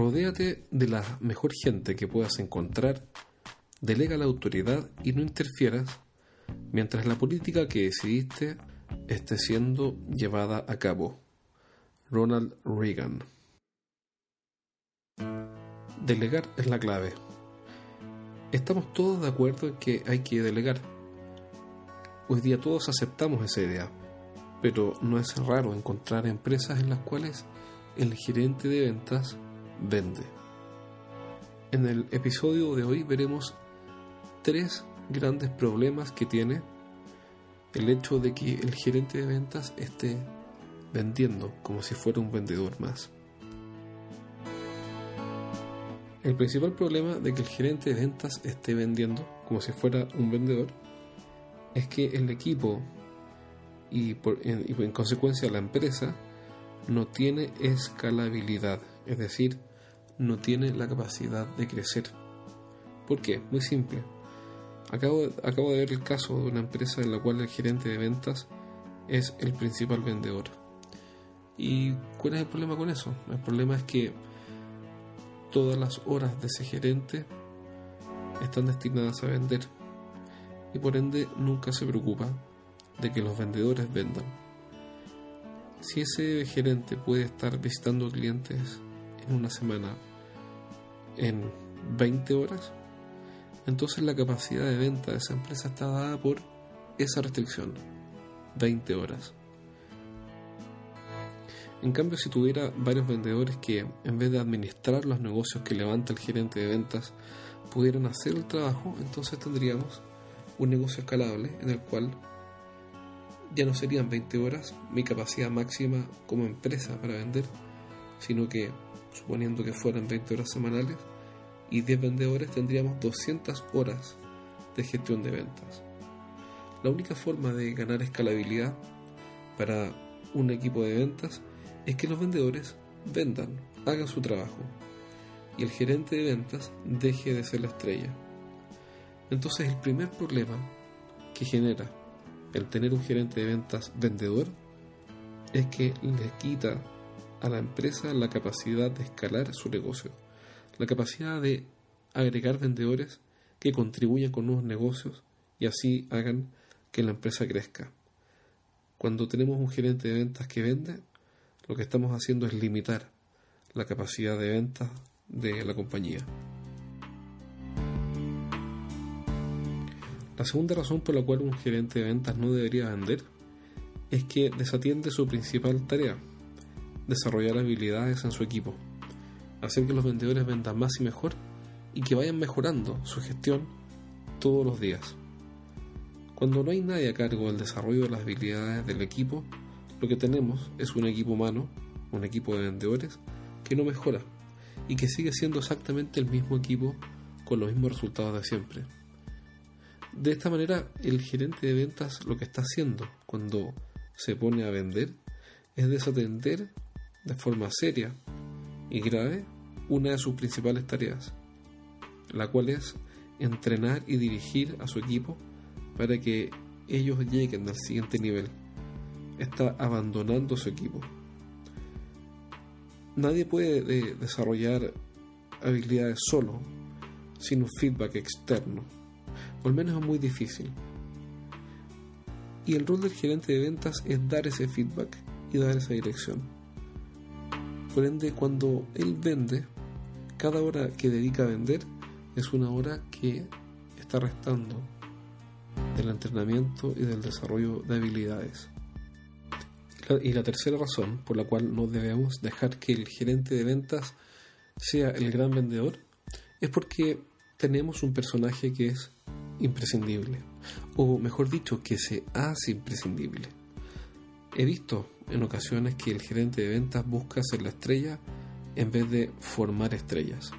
Rodéate de la mejor gente que puedas encontrar, delega la autoridad y no interfieras mientras la política que decidiste esté siendo llevada a cabo. Ronald Reagan. Delegar es la clave. Estamos todos de acuerdo en que hay que delegar. Hoy día todos aceptamos esa idea, pero no es raro encontrar empresas en las cuales el gerente de ventas vende. En el episodio de hoy veremos tres grandes problemas que tiene el hecho de que el gerente de ventas esté vendiendo como si fuera un vendedor más. El principal problema de que el gerente de ventas esté vendiendo como si fuera un vendedor es que el equipo y, por, en, en consecuencia la empresa no tiene escalabilidad, es decir, no tiene la capacidad de crecer. ¿Por qué? Muy simple. Acabo, acabo de ver el caso de una empresa en la cual el gerente de ventas es el principal vendedor. ¿Y cuál es el problema con eso? El problema es que todas las horas de ese gerente están destinadas a vender y por ende nunca se preocupa de que los vendedores vendan. Si ese gerente puede estar visitando clientes en una semana en 20 horas, entonces la capacidad de venta de esa empresa está dada por esa restricción, 20 horas. En cambio, si tuviera varios vendedores que, en vez de administrar los negocios que levanta el gerente de ventas, pudieran hacer el trabajo, entonces tendríamos un negocio escalable en el cual ya no serían 20 horas mi capacidad máxima como empresa para vender, sino que, suponiendo que fueran 20 horas semanales, y 10 vendedores tendríamos 200 horas de gestión de ventas. La única forma de ganar escalabilidad para un equipo de ventas es que los vendedores vendan, hagan su trabajo y el gerente de ventas deje de ser la estrella. Entonces el primer problema que genera el tener un gerente de ventas vendedor es que le quita a la empresa la capacidad de escalar su negocio la capacidad de agregar vendedores que contribuyan con nuevos negocios y así hagan que la empresa crezca. Cuando tenemos un gerente de ventas que vende, lo que estamos haciendo es limitar la capacidad de ventas de la compañía. La segunda razón por la cual un gerente de ventas no debería vender es que desatiende su principal tarea, desarrollar habilidades en su equipo hacer que los vendedores vendan más y mejor y que vayan mejorando su gestión todos los días. Cuando no hay nadie a cargo del desarrollo de las habilidades del equipo, lo que tenemos es un equipo humano, un equipo de vendedores, que no mejora y que sigue siendo exactamente el mismo equipo con los mismos resultados de siempre. De esta manera, el gerente de ventas lo que está haciendo cuando se pone a vender es desatender de forma seria y grave una de sus principales tareas, la cual es entrenar y dirigir a su equipo para que ellos lleguen al siguiente nivel. Está abandonando su equipo. Nadie puede desarrollar habilidades solo, sin un feedback externo, o al menos es muy difícil. Y el rol del gerente de ventas es dar ese feedback y dar esa dirección. Por ende, cuando él vende, cada hora que dedica a vender es una hora que está restando del entrenamiento y del desarrollo de habilidades. Y la tercera razón por la cual no debemos dejar que el gerente de ventas sea el gran vendedor es porque tenemos un personaje que es imprescindible, o mejor dicho, que se hace imprescindible. He visto en ocasiones que el gerente de ventas busca ser la estrella en vez de formar estrellas.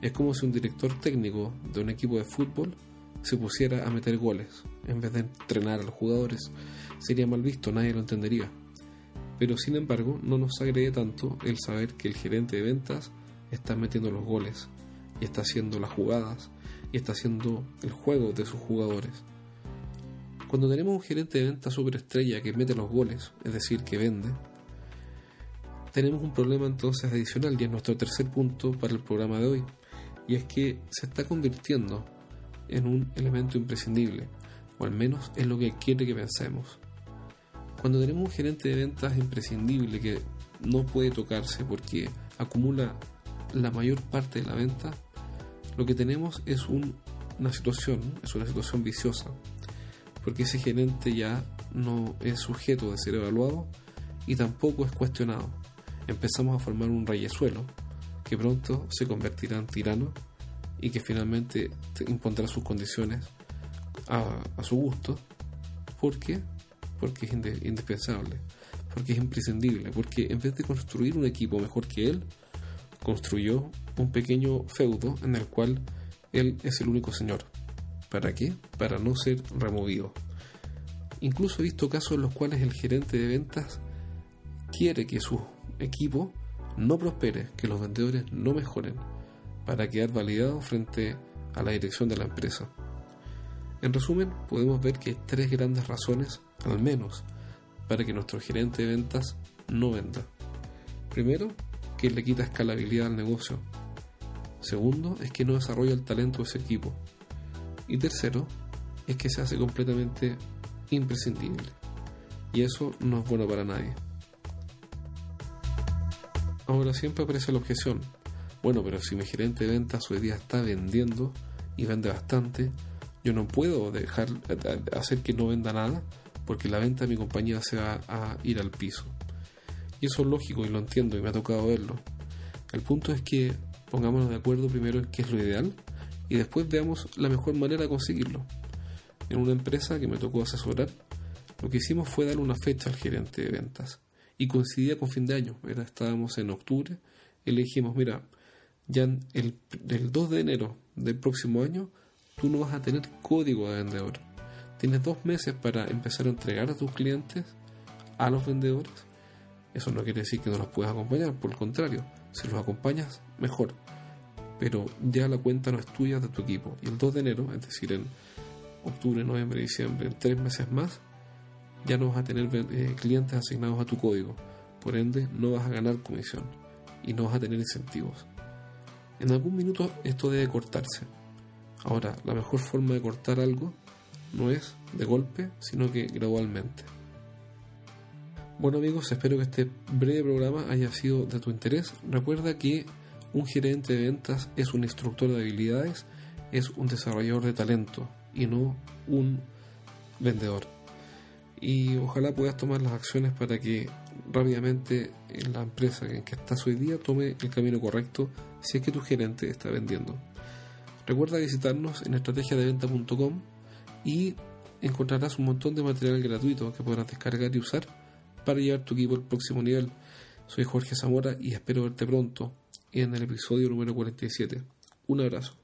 Es como si un director técnico de un equipo de fútbol se pusiera a meter goles en vez de entrenar a los jugadores. Sería mal visto, nadie lo entendería. Pero sin embargo, no nos agrede tanto el saber que el gerente de ventas está metiendo los goles y está haciendo las jugadas y está haciendo el juego de sus jugadores. Cuando tenemos un gerente de ventas superestrella que mete los goles, es decir, que vende, tenemos un problema entonces adicional y es nuestro tercer punto para el programa de hoy, y es que se está convirtiendo en un elemento imprescindible, o al menos es lo que quiere que pensemos. Cuando tenemos un gerente de ventas imprescindible que no puede tocarse porque acumula la mayor parte de la venta, lo que tenemos es una situación, es una situación viciosa, porque ese gerente ya no es sujeto de ser evaluado y tampoco es cuestionado. Empezamos a formar un reyesuelo que pronto se convertirá en tirano y que finalmente impondrá sus condiciones a, su gusto. ¿Por qué? Porque es indispensable, porque es imprescindible, porque en vez de construir un equipo mejor que él, construyó un pequeño feudo en el cual él es el único señor. ¿Para qué? Para no ser removido. Incluso he visto casos en los cuales el gerente de ventas quiere que su equipo no prospere, que los vendedores no mejoren, para quedar validado frente a la dirección de la empresa. En resumen, podemos ver que hay tres grandes razones, al menos, para que nuestro gerente de ventas no venda. Primero, que le quita escalabilidad al negocio. Segundo, es que no desarrolla el talento de ese equipo. Y tercero, es que se hace completamente imprescindible. Y eso no es bueno para nadie. Ahora siempre aparece la objeción. Bueno, pero si mi gerente de ventas hoy día está vendiendo y vende bastante, yo no puedo dejar hacer que no venda nada porque la venta de mi compañía se va a ir al piso. Y eso es lógico y lo entiendo y me ha tocado verlo. El punto es que pongámonos de acuerdo primero en qué es lo ideal y después veamos la mejor manera de conseguirlo. En una empresa que me tocó asesorar, lo que hicimos fue dar una fecha al gerente de ventas y coincidía con fin de año. Estábamos en octubre y le dijimos, mira, ya el, el 2 de enero del próximo año tú no vas a tener código de vendedor. Tienes dos meses para empezar a entregar a tus clientes, a los vendedores. Eso no quiere decir que no los puedas acompañar, por el contrario, si los acompañas, mejor. Pero ya la cuenta no es tuya, de tu equipo. Y el 2 de enero, es decir, en octubre, noviembre, diciembre, en tres meses más, ya no vas a tener eh, clientes asignados a tu código. Por ende, no vas a ganar comisión y no vas a tener incentivos. En algún minuto esto debe cortarse. Ahora, la mejor forma de cortar algo no es de golpe, sino que gradualmente. Bueno amigos, espero que este breve programa haya sido de tu interés. Recuerda que un gerente de ventas es un instructor de habilidades, es un desarrollador de talento y no un vendedor. Y ojalá puedas tomar las acciones para que rápidamente en la empresa en que estás hoy día tome el camino correcto si es que tu gerente está vendiendo. Recuerda visitarnos en estrategiadeventa.com y encontrarás un montón de material gratuito que podrás descargar y usar para llevar tu equipo al próximo nivel. Soy Jorge Zamora y espero verte pronto en el episodio número 47. Un abrazo.